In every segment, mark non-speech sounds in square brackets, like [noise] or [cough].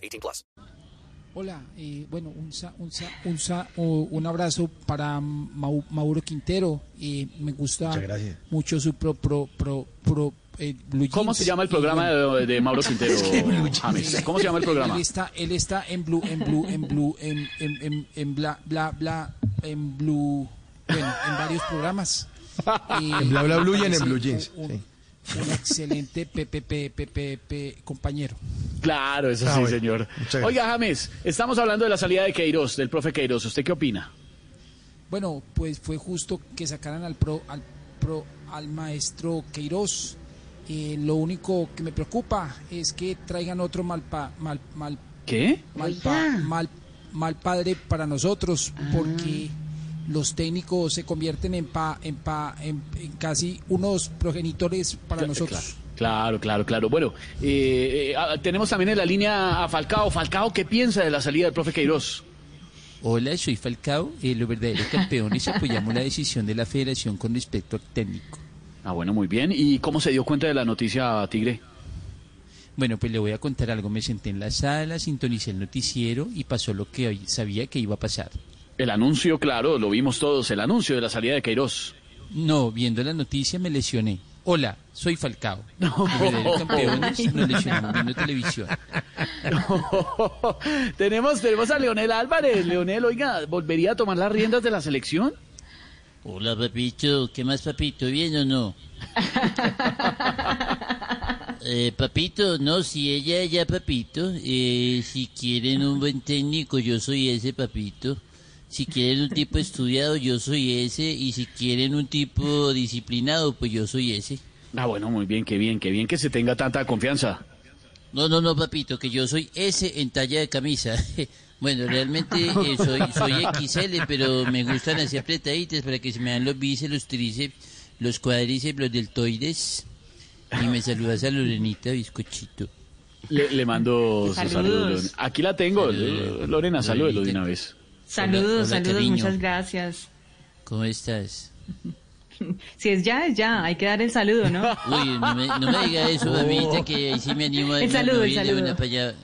18 plus. Hola, eh, bueno, un, sa- un, sa- un, sa- o- un abrazo para Mau- Mauro Quintero. eh, me gusta mucho su pro, pro, pro, pro, eh, Blue ¿Cómo Jeans. se llama el programa de, de Mauro [laughs] Quintero, James? ¿Cómo se llama el programa? Él está, él está en Blue, en Blue, en Blue, en, en, en, en bla, bla, bla, en Blue, bueno, en varios programas. [laughs] en Bla Bla Blue y en, en Blue Jeans. Un, sí. un excelente PPP, compañero. Claro, eso Ah, sí, bueno. señor. Oiga, James, estamos hablando de la salida de Queiroz, del profe Queiroz. ¿Usted qué opina? Bueno, pues fue justo que sacaran al pro, al pro, al maestro Queiroz. Eh, lo único que me preocupa es que traigan otro mal pa- mal, mal, ¿Qué? mal, pa- mal, mal padre para nosotros, porque los técnicos se convierten en pa, en pa, en, en casi unos progenitores para nosotros. Claro, claro, claro. Bueno, eh, eh, ah, tenemos también en la línea a Falcao. Falcao, ¿qué piensa de la salida del profe Queiroz? Hola, soy Falcao. Eh, los verdaderos campeones apoyamos la decisión de la federación con respecto al técnico. Ah, bueno, muy bien. ¿Y cómo se dio cuenta de la noticia, Tigre? Bueno, pues le voy a contar algo. Me senté en la sala, sintonicé el noticiero y pasó lo que hoy sabía que iba a pasar. El anuncio, claro, lo vimos todos, el anuncio de la salida de Queiroz. No, viendo la noticia me lesioné. Hola, soy Falcao. [laughs] Campeones nos lesionamos viendo televisión. [laughs] tenemos, tenemos a Leonel Álvarez. Leonel, oiga, ¿volvería a tomar las riendas de la selección? Hola, papito. ¿Qué más, papito? ¿Bien o no? [laughs] Eh, papito, no, si ella, ya, papito. Eh, si quieren un buen técnico, yo soy ese, papito. Si quieren un tipo estudiado, yo soy ese. Y si quieren un tipo disciplinado, pues yo soy ese. Ah, bueno, muy bien, qué bien, qué bien que se tenga tanta confianza. No, no, no, papito, que yo soy ese en talla de camisa. [laughs] Bueno, realmente eh, soy, soy XL, pero me gustan así apretaditas para que se me dan los bíceps, los tríceps, los cuádriceps, los deltoides. Y me saludas a Lorenita, bizcochito. Le, le mando Saludos. saludos. Lorena. Aquí la tengo. Saludos. Lorena, salúdelo de una vez. Saludos, Hola, hola, saludos, cariño. muchas gracias. ¿Cómo estás? [laughs] Si es ya, es ya, hay que dar el saludo, ¿no? [laughs] Uy, no me, no me diga eso, [laughs] mamita, que ahí sí me animo a El saludo, el no, saludo. una para allá.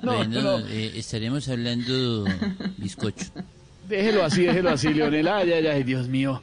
No, bueno, no. eh, estaremos hablando bizcocho. Déjelo así, déjelo así, Leonel. Ay, ay, ay, Dios mío.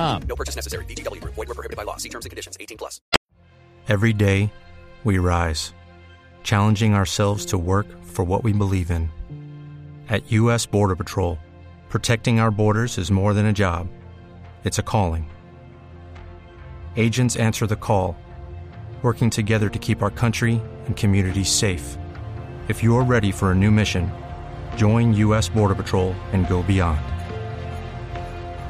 No purchase necessary. BGW. Void were prohibited by law. See terms and conditions. 18 plus. Every day, we rise, challenging ourselves to work for what we believe in. At U.S. Border Patrol, protecting our borders is more than a job, it's a calling. Agents answer the call, working together to keep our country and communities safe. If you're ready for a new mission, join U.S. Border Patrol and go beyond.